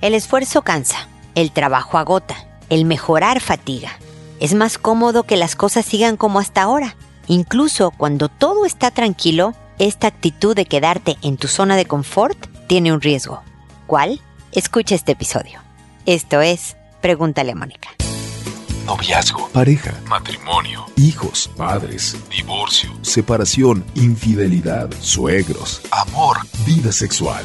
El esfuerzo cansa, el trabajo agota, el mejorar fatiga. Es más cómodo que las cosas sigan como hasta ahora. Incluso cuando todo está tranquilo, esta actitud de quedarte en tu zona de confort tiene un riesgo. ¿Cuál? Escucha este episodio. Esto es Pregúntale a Mónica. Noviazgo, pareja, matrimonio, hijos, padres, divorcio, separación, infidelidad, suegros, amor, vida sexual.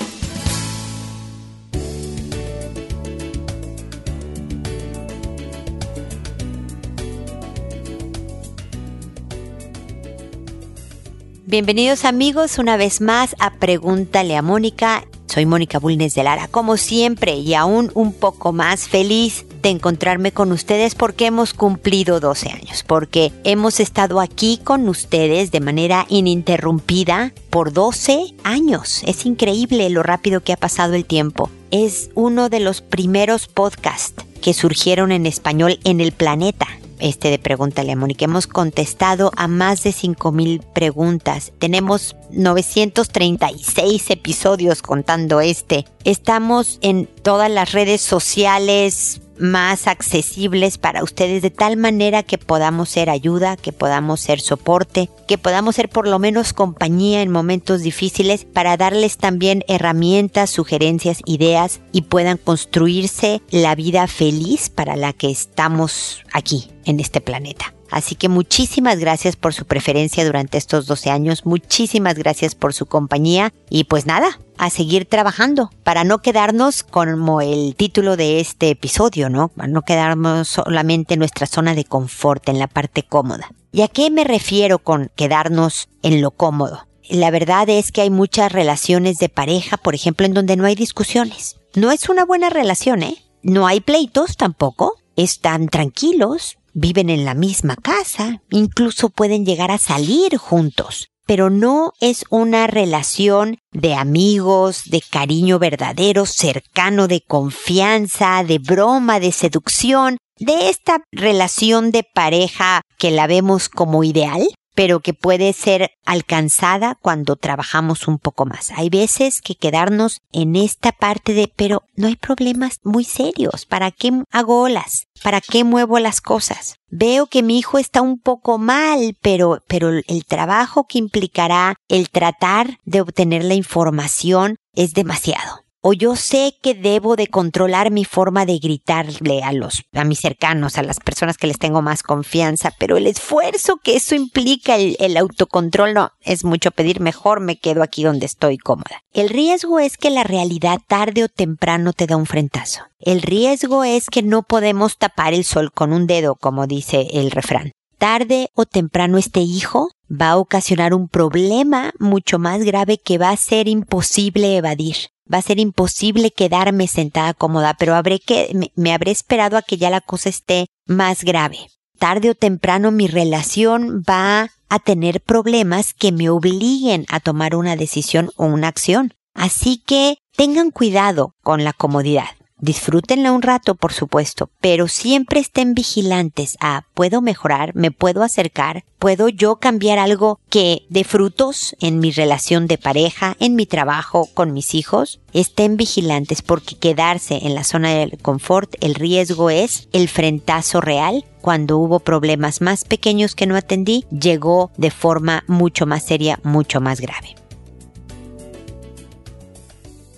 Bienvenidos amigos una vez más a Pregúntale a Mónica. Soy Mónica Bulnes de Lara, como siempre, y aún un poco más feliz de encontrarme con ustedes porque hemos cumplido 12 años, porque hemos estado aquí con ustedes de manera ininterrumpida por 12 años. Es increíble lo rápido que ha pasado el tiempo. Es uno de los primeros podcasts que surgieron en español en el planeta este de Pregúntale a. Hemos contestado a más de 5000 preguntas. Tenemos 936 episodios contando este. Estamos en todas las redes sociales, más accesibles para ustedes de tal manera que podamos ser ayuda, que podamos ser soporte, que podamos ser por lo menos compañía en momentos difíciles para darles también herramientas, sugerencias, ideas y puedan construirse la vida feliz para la que estamos aquí en este planeta. Así que muchísimas gracias por su preferencia durante estos 12 años, muchísimas gracias por su compañía y pues nada, a seguir trabajando para no quedarnos como el título de este episodio, ¿no? Para no quedarnos solamente en nuestra zona de confort, en la parte cómoda. ¿Y a qué me refiero con quedarnos en lo cómodo? La verdad es que hay muchas relaciones de pareja, por ejemplo, en donde no hay discusiones. No es una buena relación, ¿eh? No hay pleitos tampoco. Están tranquilos, viven en la misma casa, incluso pueden llegar a salir juntos, pero no es una relación de amigos, de cariño verdadero, cercano, de confianza, de broma, de seducción, de esta relación de pareja que la vemos como ideal, pero que puede ser alcanzada cuando trabajamos un poco más. Hay veces que quedarnos en esta parte de, pero no hay problemas muy serios. ¿Para qué hago olas? ¿Para qué muevo las cosas? Veo que mi hijo está un poco mal, pero, pero el trabajo que implicará el tratar de obtener la información es demasiado o yo sé que debo de controlar mi forma de gritarle a los a mis cercanos, a las personas que les tengo más confianza, pero el esfuerzo que eso implica el, autocontrol no es mucho pedir, mejor me quedo aquí donde estoy cómoda. El riesgo es que la realidad tarde o temprano te da un frentazo. El riesgo es que no podemos tapar el sol con un dedo, como dice el refrán tarde o temprano este hijo va a ocasionar un problema mucho más grave que va a ser imposible evadir va a ser imposible quedarme sentada cómoda, pero habré que, me, me, habré esperado a que ya la cosa esté más grave. Tarde o temprano mi relación va a tener problemas que me obliguen a tomar una decisión o una acción. Así que tengan cuidado con la comodidad. Disfrútenla un rato, por supuesto, pero siempre estén vigilantes a puedo mejorar, me puedo acercar, puedo yo cambiar algo que de frutos en mi relación de pareja, en mi trabajo, con mis hijos. Estén vigilantes porque quedarse en la zona del confort, el riesgo es el frentazo real. Cuando hubo problemas más pequeños que no atendí, llegó de forma mucho más seria, mucho más grave.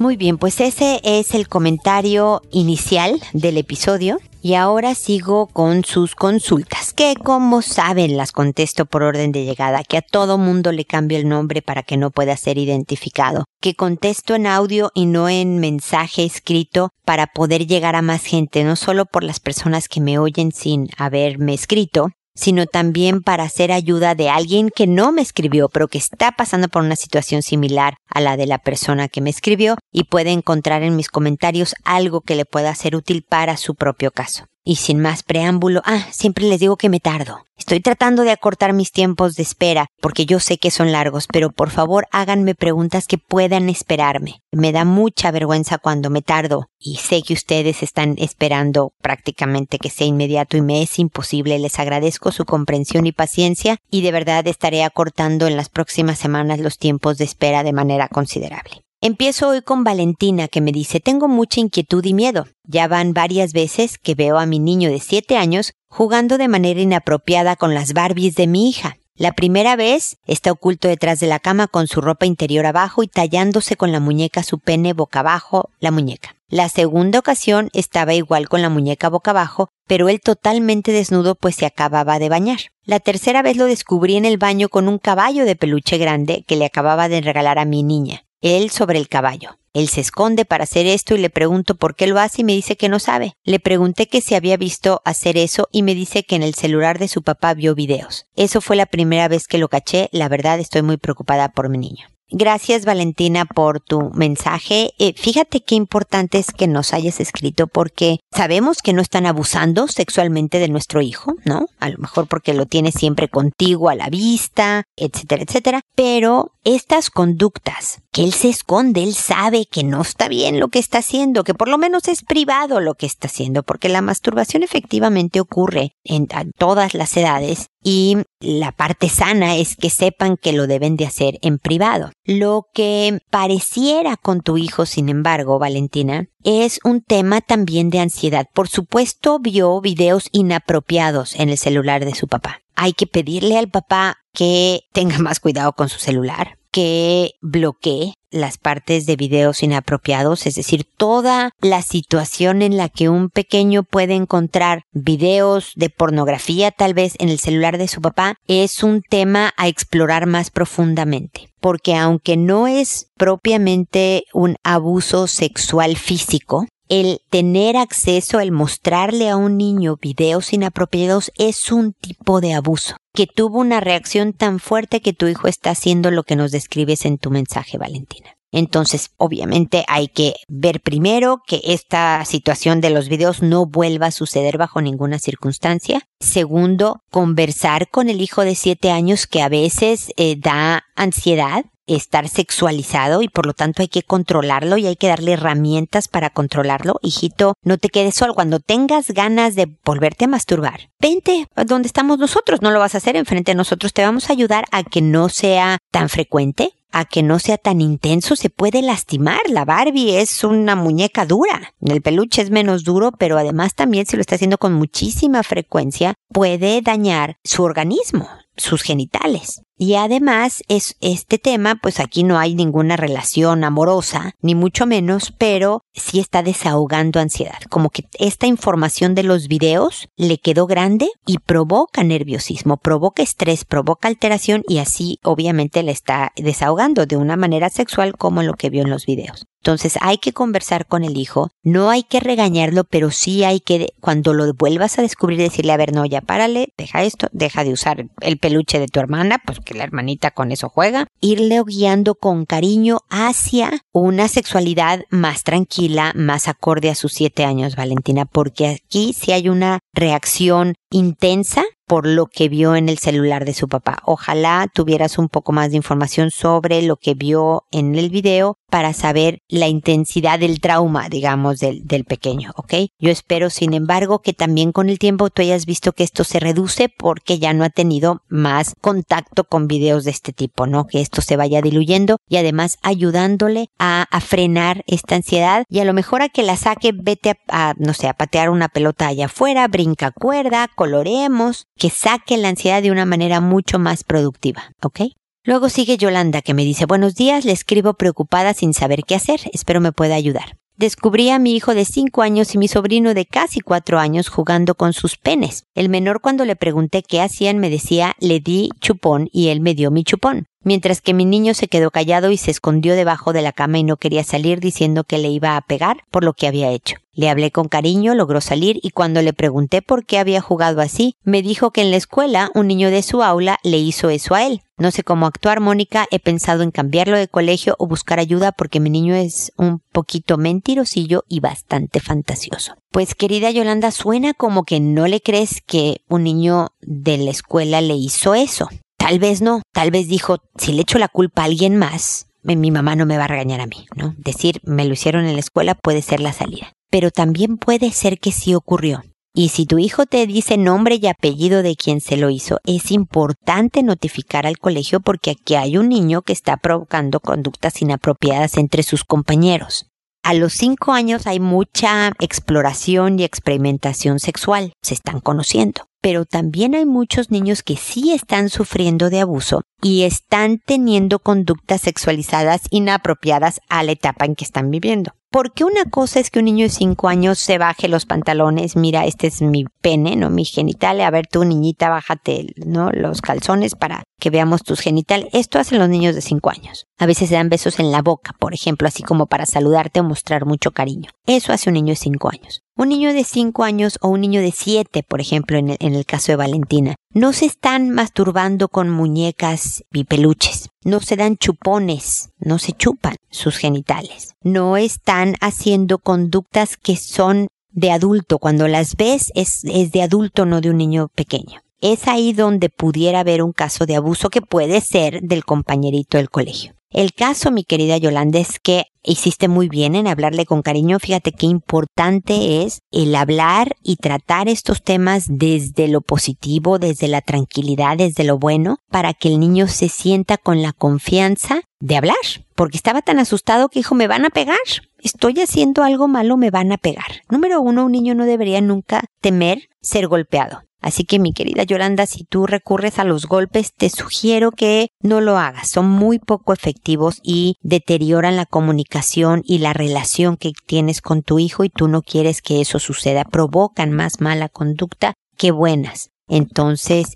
Muy bien, pues ese es el comentario inicial del episodio. Y ahora sigo con sus consultas, que como saben las contesto por orden de llegada, que a todo mundo le cambio el nombre para que no pueda ser identificado, que contesto en audio y no en mensaje escrito para poder llegar a más gente, no solo por las personas que me oyen sin haberme escrito, sino también para hacer ayuda de alguien que no me escribió, pero que está pasando por una situación similar a la de la persona que me escribió y puede encontrar en mis comentarios algo que le pueda ser útil para su propio caso. Y sin más preámbulo, ah, siempre les digo que me tardo. Estoy tratando de acortar mis tiempos de espera, porque yo sé que son largos, pero por favor háganme preguntas que puedan esperarme. Me da mucha vergüenza cuando me tardo, y sé que ustedes están esperando prácticamente que sea inmediato y me es imposible. Les agradezco su comprensión y paciencia, y de verdad estaré acortando en las próximas semanas los tiempos de espera de manera considerable. Empiezo hoy con Valentina que me dice, tengo mucha inquietud y miedo. Ya van varias veces que veo a mi niño de 7 años jugando de manera inapropiada con las Barbies de mi hija. La primera vez está oculto detrás de la cama con su ropa interior abajo y tallándose con la muñeca su pene boca abajo la muñeca. La segunda ocasión estaba igual con la muñeca boca abajo, pero él totalmente desnudo pues se acababa de bañar. La tercera vez lo descubrí en el baño con un caballo de peluche grande que le acababa de regalar a mi niña él sobre el caballo. Él se esconde para hacer esto y le pregunto por qué lo hace y me dice que no sabe. Le pregunté que si había visto hacer eso y me dice que en el celular de su papá vio videos. Eso fue la primera vez que lo caché. La verdad estoy muy preocupada por mi niño. Gracias Valentina por tu mensaje. Eh, fíjate qué importante es que nos hayas escrito porque sabemos que no están abusando sexualmente de nuestro hijo, ¿no? A lo mejor porque lo tiene siempre contigo a la vista, etcétera, etcétera. Pero estas conductas que él se esconde, él sabe que no está bien lo que está haciendo, que por lo menos es privado lo que está haciendo, porque la masturbación efectivamente ocurre en todas las edades y la parte sana es que sepan que lo deben de hacer en privado. Lo que pareciera con tu hijo, sin embargo, Valentina, es un tema también de ansiedad. Por supuesto, vio videos inapropiados en el celular de su papá. Hay que pedirle al papá que tenga más cuidado con su celular, que bloquee las partes de videos inapropiados, es decir, toda la situación en la que un pequeño puede encontrar videos de pornografía tal vez en el celular de su papá es un tema a explorar más profundamente. Porque aunque no es propiamente un abuso sexual físico, el tener acceso, el mostrarle a un niño videos inapropiados es un tipo de abuso que tuvo una reacción tan fuerte que tu hijo está haciendo lo que nos describes en tu mensaje, Valentina. Entonces, obviamente hay que ver primero que esta situación de los videos no vuelva a suceder bajo ninguna circunstancia. Segundo, conversar con el hijo de siete años que a veces eh, da ansiedad estar sexualizado y por lo tanto hay que controlarlo y hay que darle herramientas para controlarlo. Hijito, no te quedes solo. Cuando tengas ganas de volverte a masturbar, vente a donde estamos nosotros. No lo vas a hacer enfrente de nosotros. Te vamos a ayudar a que no sea tan frecuente a que no sea tan intenso, se puede lastimar. La Barbie es una muñeca dura. El peluche es menos duro, pero además también si lo está haciendo con muchísima frecuencia, puede dañar su organismo, sus genitales. Y además es este tema, pues aquí no hay ninguna relación amorosa, ni mucho menos, pero sí está desahogando ansiedad. Como que esta información de los videos le quedó grande y provoca nerviosismo, provoca estrés, provoca alteración y así obviamente le está desahogando de una manera sexual como lo que vio en los videos. Entonces hay que conversar con el hijo, no hay que regañarlo, pero sí hay que, cuando lo vuelvas a descubrir, decirle, a ver, no, ya párale, deja esto, deja de usar el peluche de tu hermana, pues que la hermanita con eso juega, irle guiando con cariño hacia una sexualidad más tranquila, más acorde a sus siete años, Valentina, porque aquí sí hay una reacción intensa por lo que vio en el celular de su papá. Ojalá tuvieras un poco más de información sobre lo que vio en el video para saber la intensidad del trauma, digamos, del, del pequeño, ¿ok? Yo espero, sin embargo, que también con el tiempo tú hayas visto que esto se reduce porque ya no ha tenido más contacto con videos de este tipo, ¿no? Que esto se vaya diluyendo y además ayudándole a, a frenar esta ansiedad y a lo mejor a que la saque, vete a, no sé, a patear una pelota allá afuera, brinca cuerda, coloremos, que saque la ansiedad de una manera mucho más productiva, ¿ok? Luego sigue Yolanda que me dice, buenos días, le escribo preocupada sin saber qué hacer, espero me pueda ayudar. Descubrí a mi hijo de cinco años y mi sobrino de casi cuatro años jugando con sus penes. El menor cuando le pregunté qué hacían me decía le di chupón y él me dio mi chupón. Mientras que mi niño se quedó callado y se escondió debajo de la cama y no quería salir diciendo que le iba a pegar por lo que había hecho. Le hablé con cariño, logró salir y cuando le pregunté por qué había jugado así, me dijo que en la escuela un niño de su aula le hizo eso a él. No sé cómo actuar, Mónica. He pensado en cambiarlo de colegio o buscar ayuda porque mi niño es un poquito mentirosillo y bastante fantasioso. Pues querida Yolanda, suena como que no le crees que un niño de la escuela le hizo eso. Tal vez no, tal vez dijo, si le echo la culpa a alguien más, mi mamá no me va a regañar a mí, ¿no? Decir, me lo hicieron en la escuela puede ser la salida. Pero también puede ser que sí ocurrió. Y si tu hijo te dice nombre y apellido de quien se lo hizo, es importante notificar al colegio porque aquí hay un niño que está provocando conductas inapropiadas entre sus compañeros. A los cinco años hay mucha exploración y experimentación sexual, se están conociendo pero también hay muchos niños que sí están sufriendo de abuso y están teniendo conductas sexualizadas inapropiadas a la etapa en que están viviendo. Porque una cosa es que un niño de 5 años se baje los pantalones, mira, este es mi pene, ¿no? Mi genital, a ver tú niñita, bájate, ¿no? Los calzones para que veamos tus genitales. Esto hacen los niños de 5 años. A veces se dan besos en la boca, por ejemplo, así como para saludarte o mostrar mucho cariño. Eso hace un niño de 5 años. Un niño de 5 años o un niño de 7, por ejemplo, en el, caso de Valentina, no se están masturbando con muñecas y peluches, no se dan chupones, no se chupan sus genitales, no están haciendo conductas que son de adulto. Cuando las ves es, es de adulto, no de un niño pequeño. Es ahí donde pudiera haber un caso de abuso que puede ser del compañerito del colegio. El caso, mi querida Yolanda, es que hiciste muy bien en hablarle con cariño. Fíjate qué importante es el hablar y tratar estos temas desde lo positivo, desde la tranquilidad, desde lo bueno, para que el niño se sienta con la confianza de hablar. Porque estaba tan asustado que dijo, me van a pegar. Estoy haciendo algo malo, me van a pegar. Número uno, un niño no debería nunca temer ser golpeado. Así que mi querida Yolanda, si tú recurres a los golpes, te sugiero que no lo hagas. Son muy poco efectivos y deterioran la comunicación y la relación que tienes con tu hijo y tú no quieres que eso suceda. Provocan más mala conducta que buenas. Entonces,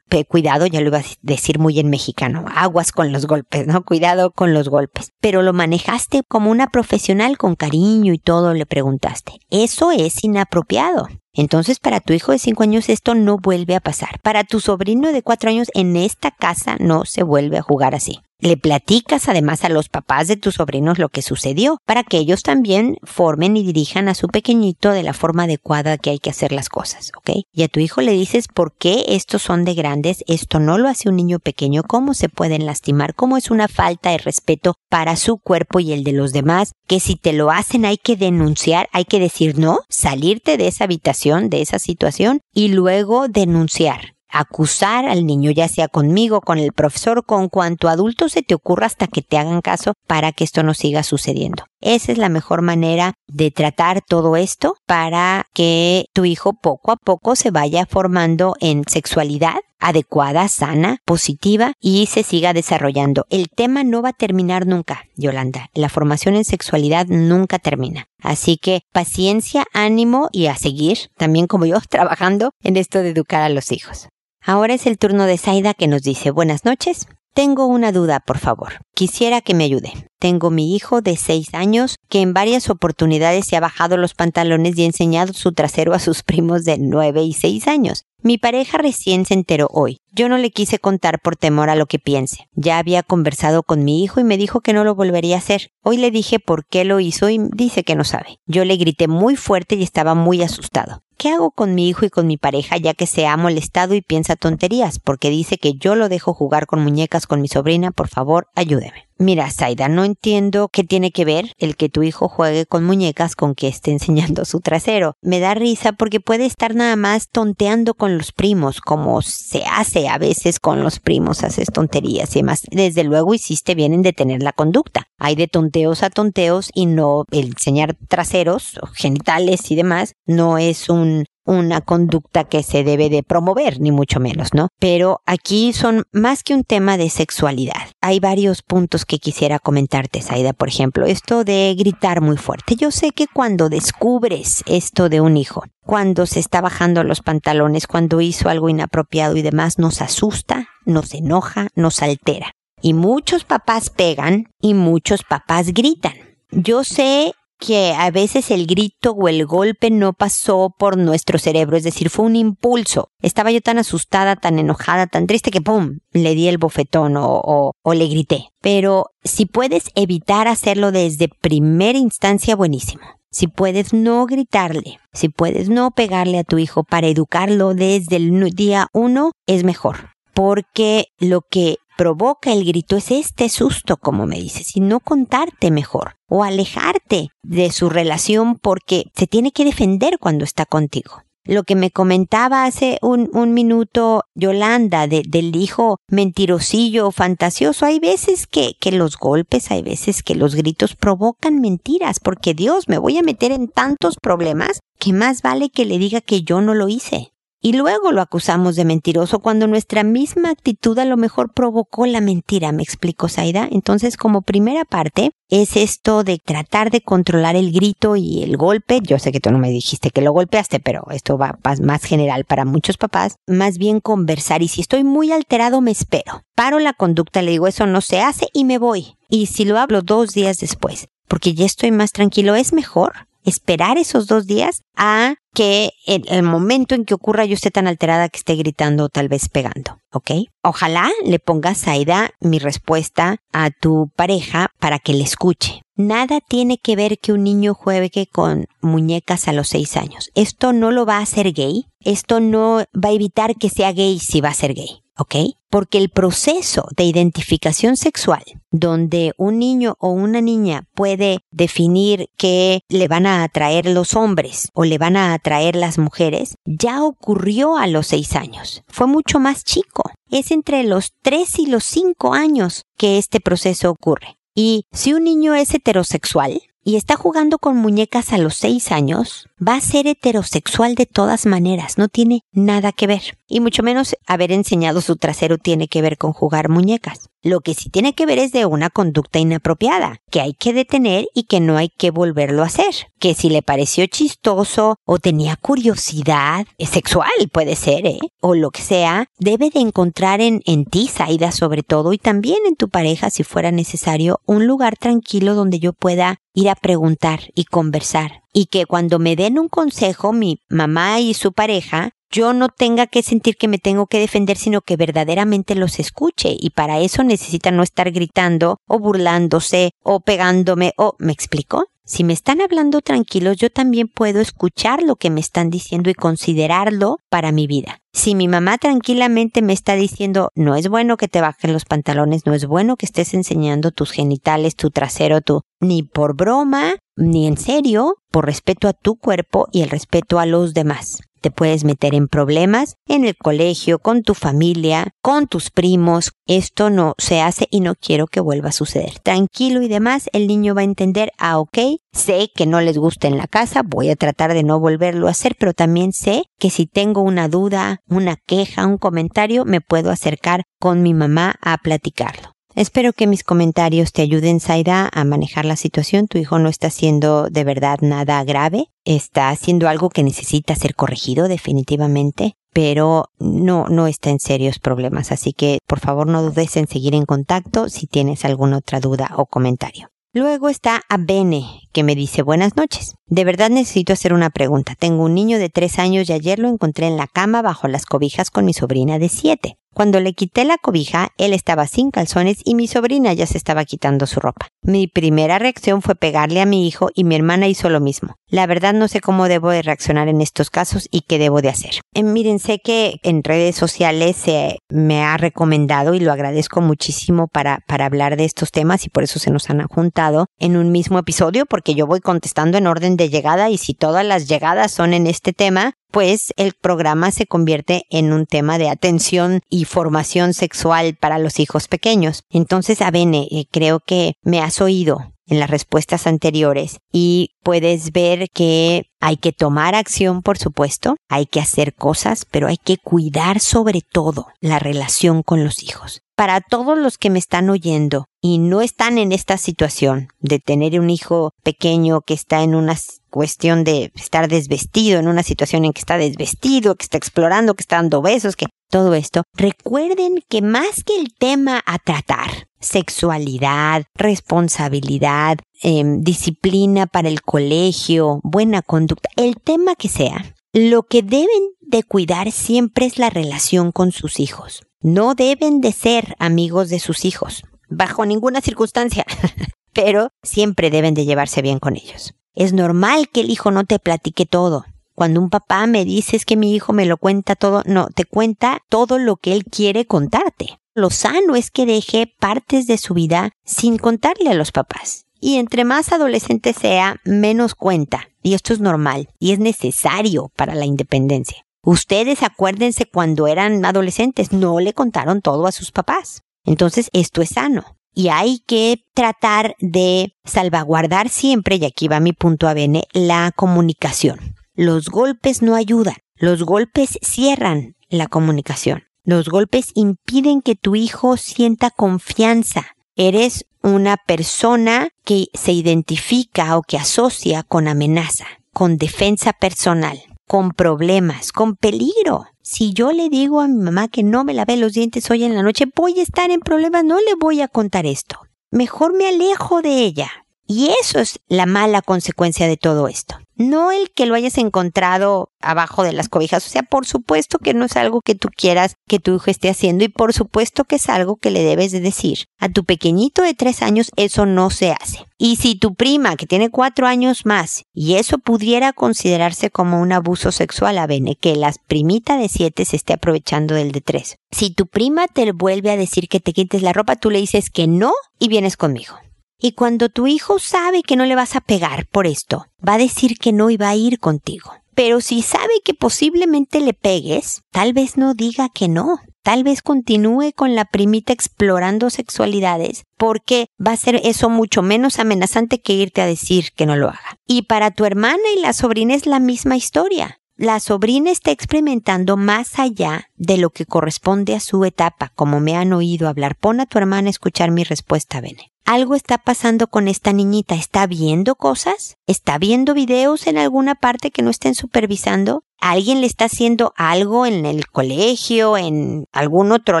cuidado, ya lo iba a decir muy en mexicano, aguas con los golpes, ¿no? Cuidado con los golpes. Pero lo manejaste como una profesional con cariño y todo, le preguntaste. Eso es inapropiado. Entonces, para tu hijo de 5 años esto no vuelve a pasar. Para tu sobrino de 4 años en esta casa no se vuelve a jugar así. Le platicas además a los papás de tus sobrinos lo que sucedió, para que ellos también formen y dirijan a su pequeñito de la forma adecuada que hay que hacer las cosas, ¿ok? Y a tu hijo le dices por qué estos son de grandes, esto no lo hace un niño pequeño, cómo se pueden lastimar, cómo es una falta de respeto para su cuerpo y el de los demás, que si te lo hacen hay que denunciar, hay que decir no, salirte de esa habitación, de esa situación y luego denunciar acusar al niño, ya sea conmigo, con el profesor, con cuanto adulto se te ocurra hasta que te hagan caso para que esto no siga sucediendo. Esa es la mejor manera de tratar todo esto para que tu hijo poco a poco se vaya formando en sexualidad adecuada, sana, positiva y se siga desarrollando. El tema no va a terminar nunca, Yolanda. La formación en sexualidad nunca termina. Así que paciencia, ánimo y a seguir, también como yo, trabajando en esto de educar a los hijos. Ahora es el turno de Zaida que nos dice buenas noches. Tengo una duda, por favor. Quisiera que me ayude. Tengo mi hijo de 6 años que en varias oportunidades se ha bajado los pantalones y enseñado su trasero a sus primos de 9 y 6 años. Mi pareja recién se enteró hoy. Yo no le quise contar por temor a lo que piense. Ya había conversado con mi hijo y me dijo que no lo volvería a hacer. Hoy le dije por qué lo hizo y dice que no sabe. Yo le grité muy fuerte y estaba muy asustado. ¿Qué hago con mi hijo y con mi pareja ya que se ha molestado y piensa tonterías? Porque dice que yo lo dejo jugar con muñecas con mi sobrina. Por favor, ayúdeme. Mira, Zaida, no entiendo qué tiene que ver el que tu hijo juegue con muñecas con que esté enseñando su trasero. Me da risa porque puede estar nada más tonteando con los primos, como se hace a veces con los primos, haces tonterías y demás. Desde luego hiciste bien en detener la conducta. Hay de tonteos a tonteos y no el enseñar traseros, genitales y demás, no es un una conducta que se debe de promover, ni mucho menos, ¿no? Pero aquí son más que un tema de sexualidad. Hay varios puntos que quisiera comentarte, Saida. Por ejemplo, esto de gritar muy fuerte. Yo sé que cuando descubres esto de un hijo, cuando se está bajando los pantalones, cuando hizo algo inapropiado y demás, nos asusta, nos enoja, nos altera. Y muchos papás pegan y muchos papás gritan. Yo sé que a veces el grito o el golpe no pasó por nuestro cerebro, es decir, fue un impulso. Estaba yo tan asustada, tan enojada, tan triste que ¡pum! le di el bofetón o, o, le grité. Pero si puedes evitar hacerlo desde primera instancia, buenísimo. Si puedes no gritarle, si puedes no pegarle a tu hijo para educarlo desde el día uno, es mejor. Porque lo que provoca el grito es este susto, como me dices, y no contarte mejor o alejarte de su relación porque se tiene que defender cuando está contigo. Lo que me comentaba hace un, un minuto Yolanda de, del hijo mentirosillo, fantasioso, hay veces que, que los golpes, hay veces que los gritos provocan mentiras, porque Dios, me voy a meter en tantos problemas que más vale que le diga que yo no lo hice y luego lo acusamos de mentiroso cuando nuestra misma actitud a lo mejor provocó la mentira, me explico Saida. Entonces, como primera parte, es esto de tratar de controlar el grito y el golpe. Yo sé que tú no me dijiste que lo golpeaste, pero esto va más general para muchos papás. Más bien conversar y si estoy muy alterado me espero. Paro la conducta, le digo eso no se hace y me voy. Y si lo hablo dos días después, porque ya estoy más tranquilo, es mejor esperar esos dos días a que en el momento en que ocurra yo esté tan alterada que esté gritando o tal vez pegando, ¿ok? Ojalá le pongas, Aida, mi respuesta a tu pareja para que le escuche. Nada tiene que ver que un niño juegue con muñecas a los seis años. Esto no lo va a hacer gay. Esto no va a evitar que sea gay si va a ser gay. ¿Ok? Porque el proceso de identificación sexual, donde un niño o una niña puede definir que le van a atraer los hombres o le van a atraer las mujeres, ya ocurrió a los seis años. Fue mucho más chico. Es entre los tres y los cinco años que este proceso ocurre. Y si un niño es heterosexual, y está jugando con muñecas a los seis años, va a ser heterosexual de todas maneras, no tiene nada que ver. Y mucho menos haber enseñado su trasero tiene que ver con jugar muñecas. Lo que sí tiene que ver es de una conducta inapropiada, que hay que detener y que no hay que volverlo a hacer. Que si le pareció chistoso o tenía curiosidad sexual, puede ser, ¿eh? O lo que sea, debe de encontrar en, en ti, Saida, sobre todo, y también en tu pareja, si fuera necesario, un lugar tranquilo donde yo pueda ir a preguntar y conversar. Y que cuando me den un consejo, mi mamá y su pareja, yo no tenga que sentir que me tengo que defender, sino que verdaderamente los escuche. Y para eso necesita no estar gritando o burlándose o pegándome o, ¿me explico? Si me están hablando tranquilos, yo también puedo escuchar lo que me están diciendo y considerarlo para mi vida. Si mi mamá tranquilamente me está diciendo, no es bueno que te bajen los pantalones, no es bueno que estés enseñando tus genitales, tu trasero, tu, ni por broma, ni en serio, por respeto a tu cuerpo y el respeto a los demás te puedes meter en problemas en el colegio, con tu familia, con tus primos. Esto no se hace y no quiero que vuelva a suceder. Tranquilo y demás, el niño va a entender, ah, ok, sé que no les gusta en la casa, voy a tratar de no volverlo a hacer, pero también sé que si tengo una duda, una queja, un comentario, me puedo acercar con mi mamá a platicarlo. Espero que mis comentarios te ayuden, Saida, a manejar la situación. Tu hijo no está haciendo de verdad nada grave. Está haciendo algo que necesita ser corregido definitivamente, pero no, no está en serios problemas. Así que, por favor, no dudes en seguir en contacto si tienes alguna otra duda o comentario. Luego está Abene, que me dice buenas noches. De verdad necesito hacer una pregunta. Tengo un niño de tres años y ayer lo encontré en la cama bajo las cobijas con mi sobrina de siete. Cuando le quité la cobija, él estaba sin calzones y mi sobrina ya se estaba quitando su ropa. Mi primera reacción fue pegarle a mi hijo y mi hermana hizo lo mismo. La verdad no sé cómo debo de reaccionar en estos casos y qué debo de hacer. Eh, miren, sé que en redes sociales se me ha recomendado y lo agradezco muchísimo para, para hablar de estos temas y por eso se nos han juntado en un mismo episodio porque yo voy contestando en orden de llegada y si todas las llegadas son en este tema, pues el programa se convierte en un tema de atención y formación sexual para los hijos pequeños. Entonces, Abene, eh, creo que me has oído en las respuestas anteriores y puedes ver que hay que tomar acción, por supuesto, hay que hacer cosas, pero hay que cuidar sobre todo la relación con los hijos. Para todos los que me están oyendo y no están en esta situación de tener un hijo pequeño que está en una cuestión de estar desvestido, en una situación en que está desvestido, que está explorando, que está dando besos, que todo esto, recuerden que más que el tema a tratar, sexualidad, responsabilidad, em, disciplina para el colegio, buena conducta, el tema que sea, lo que deben de cuidar siempre es la relación con sus hijos. No deben de ser amigos de sus hijos, bajo ninguna circunstancia, pero siempre deben de llevarse bien con ellos. Es normal que el hijo no te platique todo, cuando un papá me dice es que mi hijo me lo cuenta todo, no, te cuenta todo lo que él quiere contarte. Lo sano es que deje partes de su vida sin contarle a los papás. Y entre más adolescente sea, menos cuenta. Y esto es normal y es necesario para la independencia. Ustedes acuérdense cuando eran adolescentes, no le contaron todo a sus papás. Entonces, esto es sano. Y hay que tratar de salvaguardar siempre, y aquí va mi punto a bene, la comunicación. Los golpes no ayudan. Los golpes cierran la comunicación. Los golpes impiden que tu hijo sienta confianza. Eres una persona que se identifica o que asocia con amenaza, con defensa personal, con problemas, con peligro. Si yo le digo a mi mamá que no me lave los dientes hoy en la noche, voy a estar en problemas, no le voy a contar esto. Mejor me alejo de ella. Y eso es la mala consecuencia de todo esto. No el que lo hayas encontrado abajo de las cobijas. O sea, por supuesto que no es algo que tú quieras que tu hijo esté haciendo y por supuesto que es algo que le debes de decir. A tu pequeñito de tres años eso no se hace. Y si tu prima, que tiene cuatro años más, y eso pudiera considerarse como un abuso sexual, a Bene, que la primita de siete se esté aprovechando del de tres. Si tu prima te vuelve a decir que te quites la ropa, tú le dices que no y vienes conmigo. Y cuando tu hijo sabe que no le vas a pegar por esto, va a decir que no y va a ir contigo. Pero si sabe que posiblemente le pegues, tal vez no diga que no. Tal vez continúe con la primita explorando sexualidades porque va a ser eso mucho menos amenazante que irte a decir que no lo haga. Y para tu hermana y la sobrina es la misma historia. La sobrina está experimentando más allá de lo que corresponde a su etapa, como me han oído hablar. Pon a tu hermana a escuchar mi respuesta, Bene algo está pasando con esta niñita. ¿Está viendo cosas? ¿Está viendo videos en alguna parte que no estén supervisando? ¿Alguien le está haciendo algo en el colegio, en algún otro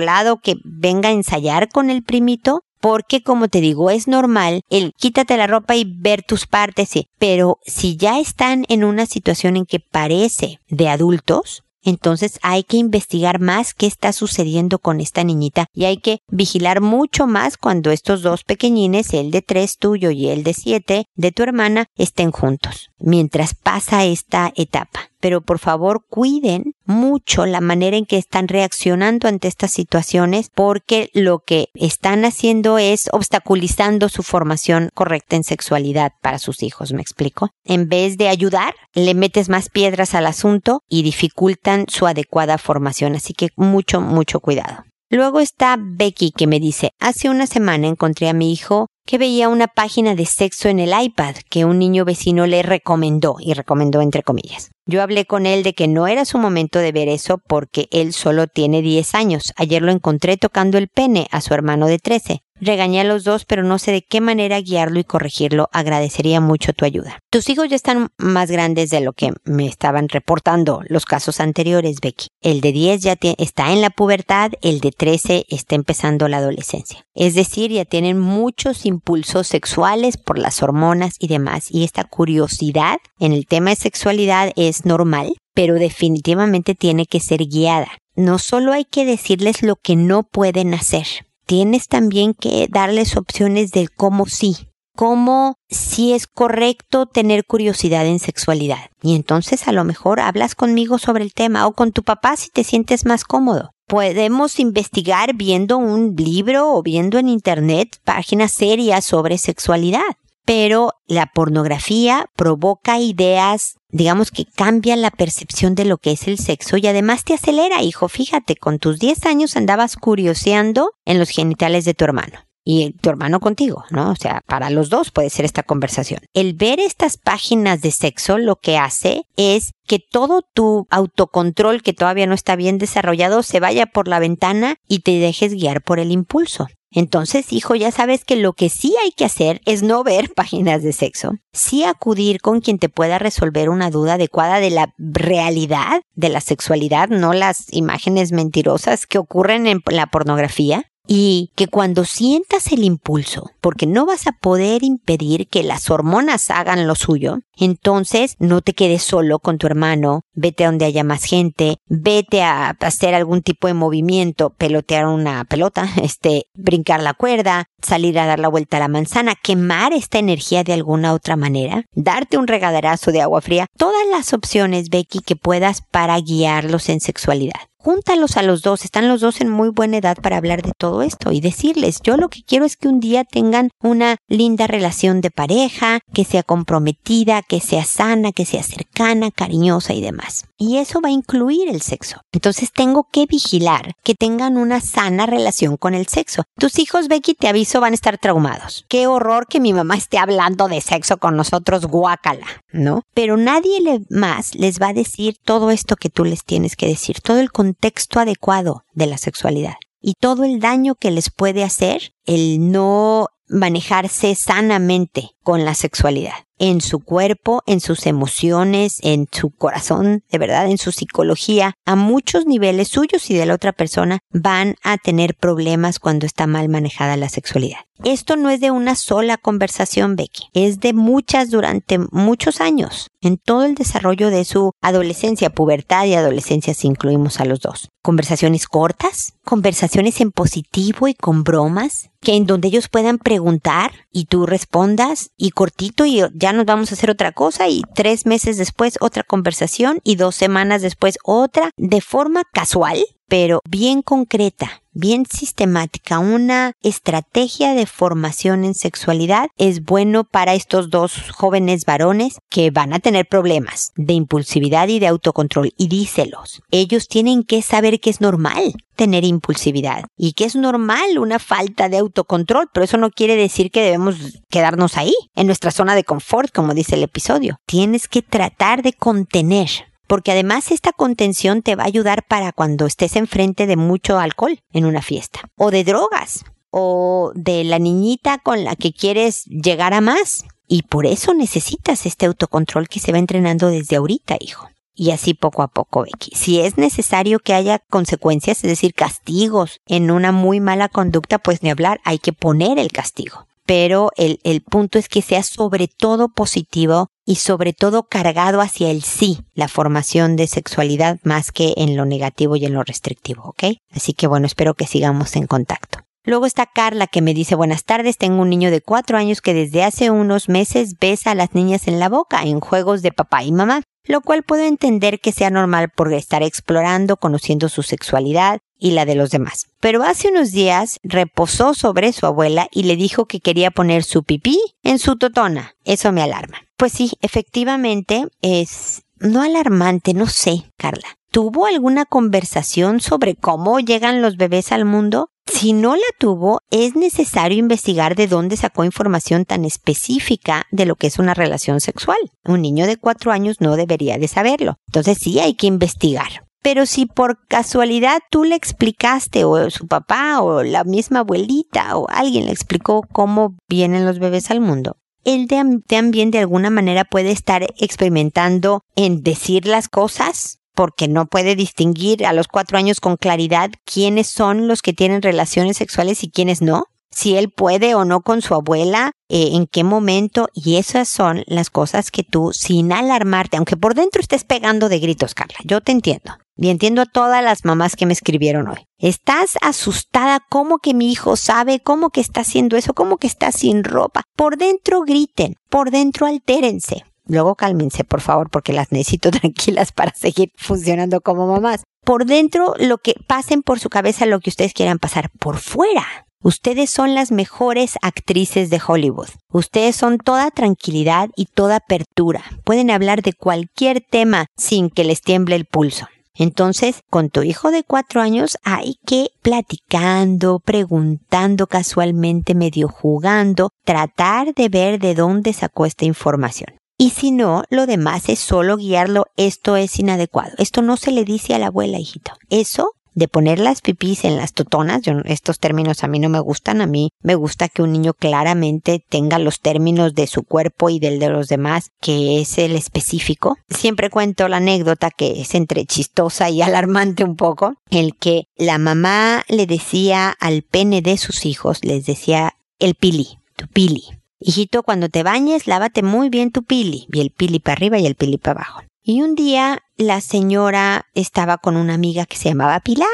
lado que venga a ensayar con el primito? Porque, como te digo, es normal el quítate la ropa y ver tus partes, sí. Pero si ya están en una situación en que parece de adultos, entonces hay que investigar más qué está sucediendo con esta niñita y hay que vigilar mucho más cuando estos dos pequeñines, el de tres tuyo y el de siete de tu hermana, estén juntos, mientras pasa esta etapa pero por favor cuiden mucho la manera en que están reaccionando ante estas situaciones porque lo que están haciendo es obstaculizando su formación correcta en sexualidad para sus hijos, ¿me explico? En vez de ayudar, le metes más piedras al asunto y dificultan su adecuada formación, así que mucho, mucho cuidado. Luego está Becky que me dice, hace una semana encontré a mi hijo que veía una página de sexo en el iPad que un niño vecino le recomendó, y recomendó entre comillas. Yo hablé con él de que no era su momento de ver eso porque él solo tiene 10 años. Ayer lo encontré tocando el pene a su hermano de 13. Regañé a los dos, pero no sé de qué manera guiarlo y corregirlo. Agradecería mucho tu ayuda. Tus hijos ya están más grandes de lo que me estaban reportando los casos anteriores, Becky. El de 10 ya está en la pubertad, el de 13 está empezando la adolescencia. Es decir, ya tienen muchos impulsos sexuales por las hormonas y demás. Y esta curiosidad en el tema de sexualidad es normal, pero definitivamente tiene que ser guiada. No solo hay que decirles lo que no pueden hacer, tienes también que darles opciones del cómo sí, cómo si es correcto tener curiosidad en sexualidad. Y entonces a lo mejor hablas conmigo sobre el tema o con tu papá si te sientes más cómodo. Podemos investigar viendo un libro o viendo en internet páginas serias sobre sexualidad pero la pornografía provoca ideas, digamos que cambian la percepción de lo que es el sexo y además te acelera, hijo. Fíjate, con tus 10 años andabas curioseando en los genitales de tu hermano y tu hermano contigo, ¿no? O sea, para los dos puede ser esta conversación. El ver estas páginas de sexo lo que hace es que todo tu autocontrol que todavía no está bien desarrollado se vaya por la ventana y te dejes guiar por el impulso. Entonces, hijo, ya sabes que lo que sí hay que hacer es no ver páginas de sexo, sí acudir con quien te pueda resolver una duda adecuada de la realidad de la sexualidad, no las imágenes mentirosas que ocurren en la pornografía, y que cuando sientas el impulso, porque no vas a poder impedir que las hormonas hagan lo suyo, entonces no te quedes solo con tu hermano, vete a donde haya más gente, vete a hacer algún tipo de movimiento, pelotear una pelota, este, brincar la cuerda, salir a dar la vuelta a la manzana, quemar esta energía de alguna otra manera, darte un regaderazo de agua fría, todas las opciones, Becky, que puedas para guiarlos en sexualidad júntalos a los dos, están los dos en muy buena edad para hablar de todo esto y decirles, yo lo que quiero es que un día tengan una linda relación de pareja, que sea comprometida, que sea sana, que sea cercana, cariñosa y demás. Y eso va a incluir el sexo. Entonces tengo que vigilar que tengan una sana relación con el sexo. Tus hijos, Becky, te aviso, van a estar traumados. Qué horror que mi mamá esté hablando de sexo con nosotros, guácala, ¿no? Pero nadie más les va a decir todo esto que tú les tienes que decir, todo el contexto adecuado de la sexualidad y todo el daño que les puede hacer el no manejarse sanamente con la sexualidad en su cuerpo, en sus emociones, en su corazón, de verdad, en su psicología, a muchos niveles suyos y de la otra persona, van a tener problemas cuando está mal manejada la sexualidad. Esto no es de una sola conversación, Becky, es de muchas durante muchos años, en todo el desarrollo de su adolescencia, pubertad y adolescencia si incluimos a los dos. Conversaciones cortas, conversaciones en positivo y con bromas, que en donde ellos puedan preguntar y tú respondas y cortito y ya nos vamos a hacer otra cosa y tres meses después otra conversación y dos semanas después otra de forma casual pero bien concreta, bien sistemática, una estrategia de formación en sexualidad es bueno para estos dos jóvenes varones que van a tener problemas de impulsividad y de autocontrol y díselos. Ellos tienen que saber que es normal tener impulsividad y que es normal una falta de autocontrol, pero eso no quiere decir que debemos quedarnos ahí, en nuestra zona de confort, como dice el episodio. Tienes que tratar de contener porque además esta contención te va a ayudar para cuando estés enfrente de mucho alcohol en una fiesta, o de drogas, o de la niñita con la que quieres llegar a más. Y por eso necesitas este autocontrol que se va entrenando desde ahorita, hijo. Y así poco a poco, Becky. Si es necesario que haya consecuencias, es decir, castigos en una muy mala conducta, pues ni hablar, hay que poner el castigo pero el, el, punto es que sea sobre todo positivo y sobre todo cargado hacia el sí, la formación de sexualidad más que en lo negativo y en lo restrictivo, ¿ok? Así que bueno, espero que sigamos en contacto. Luego está Carla que me dice buenas tardes, tengo un niño de cuatro años que desde hace unos meses besa a las niñas en la boca en juegos de papá y mamá, lo cual puedo entender que sea normal por estar explorando, conociendo su sexualidad y la de los demás. Pero hace unos días reposó sobre su abuela y le dijo que quería poner su pipí en su totona. Eso me alarma. Pues sí, efectivamente es no alarmante, no sé, Carla. ¿Tuvo alguna conversación sobre cómo llegan los bebés al mundo? Si no la tuvo, es necesario investigar de dónde sacó información tan específica de lo que es una relación sexual. Un niño de cuatro años no debería de saberlo. Entonces sí hay que investigar. Pero si por casualidad tú le explicaste, o su papá, o la misma abuelita, o alguien le explicó cómo vienen los bebés al mundo, él también de alguna manera puede estar experimentando en decir las cosas porque no puede distinguir a los cuatro años con claridad quiénes son los que tienen relaciones sexuales y quiénes no, si él puede o no con su abuela, eh, en qué momento, y esas son las cosas que tú, sin alarmarte, aunque por dentro estés pegando de gritos, Carla, yo te entiendo. Y entiendo a todas las mamás que me escribieron hoy. Estás asustada, ¿cómo que mi hijo sabe? ¿Cómo que está haciendo eso? ¿Cómo que está sin ropa? Por dentro griten, por dentro altérense. Luego cálmense, por favor, porque las necesito tranquilas para seguir funcionando como mamás. Por dentro, lo que pasen por su cabeza lo que ustedes quieran pasar. Por fuera, Ustedes son las mejores actrices de Hollywood. Ustedes son toda tranquilidad y toda apertura. Pueden hablar de cualquier tema sin que les tiemble el pulso. Entonces, con tu hijo de cuatro años hay que platicando, preguntando casualmente, medio jugando, tratar de ver de dónde sacó esta información. Y si no, lo demás es solo guiarlo, esto es inadecuado. Esto no se le dice a la abuela, hijito. Eso de poner las pipís en las totonas. Yo, estos términos a mí no me gustan. A mí me gusta que un niño claramente tenga los términos de su cuerpo y del de los demás, que es el específico. Siempre cuento la anécdota que es entre chistosa y alarmante un poco, el que la mamá le decía al pene de sus hijos, les decía el pili, tu pili. Hijito, cuando te bañes, lávate muy bien tu pili. Y el pili para arriba y el pili para abajo. Y un día la señora estaba con una amiga que se llamaba Pilar.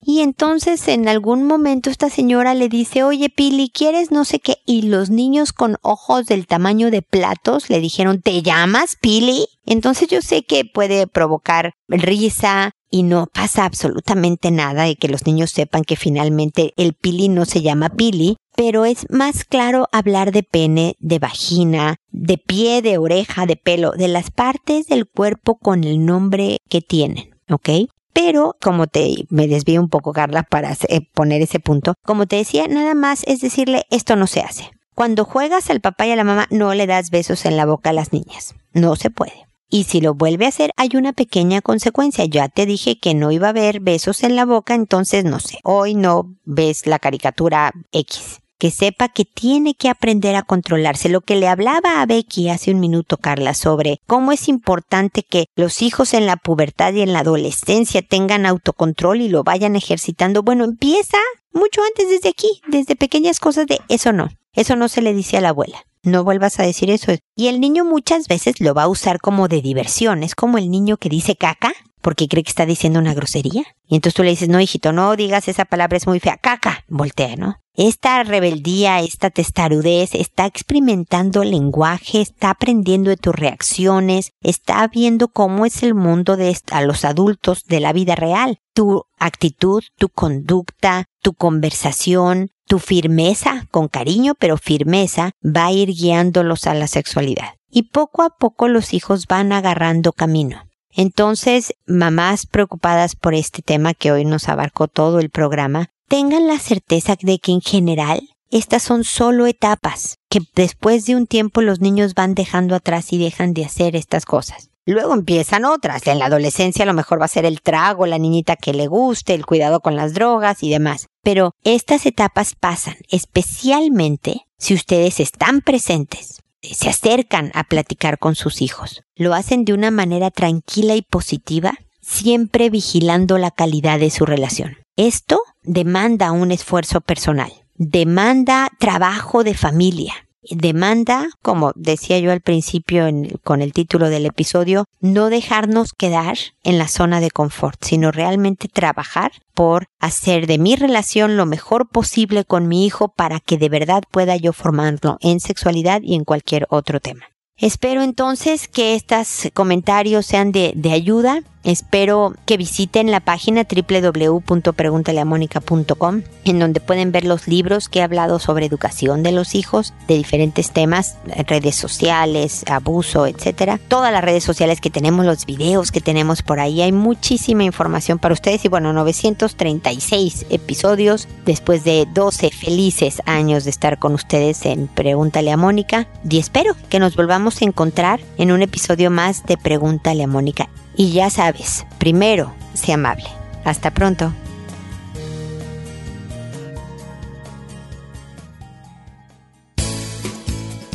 Y entonces en algún momento esta señora le dice, oye Pili, ¿quieres no sé qué? Y los niños con ojos del tamaño de platos le dijeron, ¿te llamas Pili? Entonces yo sé que puede provocar risa, y no pasa absolutamente nada de que los niños sepan que finalmente el pili no se llama pili, pero es más claro hablar de pene, de vagina, de pie, de oreja, de pelo, de las partes del cuerpo con el nombre que tienen, ¿ok? Pero, como te, me desvío un poco, Carla, para eh, poner ese punto, como te decía, nada más es decirle, esto no se hace. Cuando juegas al papá y a la mamá, no le das besos en la boca a las niñas. No se puede. Y si lo vuelve a hacer, hay una pequeña consecuencia. Ya te dije que no iba a haber besos en la boca, entonces no sé, hoy no ves la caricatura X. Que sepa que tiene que aprender a controlarse. Lo que le hablaba a Becky hace un minuto, Carla, sobre cómo es importante que los hijos en la pubertad y en la adolescencia tengan autocontrol y lo vayan ejercitando. Bueno, empieza mucho antes desde aquí, desde pequeñas cosas de eso no. Eso no se le dice a la abuela no vuelvas a decir eso. Y el niño muchas veces lo va a usar como de diversión. Es como el niño que dice caca porque cree que está diciendo una grosería. Y entonces tú le dices, no, hijito, no digas esa palabra, es muy fea. Caca. Voltea, ¿no? Esta rebeldía, esta testarudez, está experimentando lenguaje, está aprendiendo de tus reacciones, está viendo cómo es el mundo de a los adultos de la vida real. Tu actitud, tu conducta, tu conversación, tu firmeza, con cariño pero firmeza, va a ir guiándolos a la sexualidad. Y poco a poco los hijos van agarrando camino. Entonces, mamás preocupadas por este tema que hoy nos abarcó todo el programa, tengan la certeza de que en general estas son solo etapas, que después de un tiempo los niños van dejando atrás y dejan de hacer estas cosas. Luego empiezan otras. En la adolescencia a lo mejor va a ser el trago, la niñita que le guste, el cuidado con las drogas y demás. Pero estas etapas pasan, especialmente si ustedes están presentes, se acercan a platicar con sus hijos. Lo hacen de una manera tranquila y positiva, siempre vigilando la calidad de su relación. Esto demanda un esfuerzo personal, demanda trabajo de familia, demanda, como decía yo al principio con el título del episodio, no dejarnos quedar en la zona de confort, sino realmente trabajar por hacer de mi relación lo mejor posible con mi hijo para que de verdad pueda yo formarlo en sexualidad y en cualquier otro tema. Espero entonces que estos comentarios sean de, ayuda. Espero que visiten la página www.preguntaleamónica.com en donde pueden ver los libros que he hablado sobre educación de los hijos de diferentes temas, redes sociales, abuso, etcétera. Todas las redes sociales que tenemos, los videos que tenemos por ahí, hay muchísima información para ustedes. Y bueno, 936 episodios después de 12 felices años de estar con ustedes en Pregúntale a Mónica. Y espero que nos volvamos encontrar en un episodio más de Pregúntale a Mónica. Y ya sabes, primero, sé amable. Hasta pronto.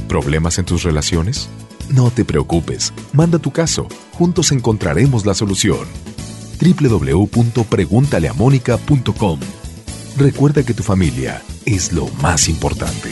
¿Problemas en tus relaciones? No te preocupes, manda tu caso, juntos encontraremos la solución. www.preguntaleamónica.com Recuerda que tu familia es lo más importante.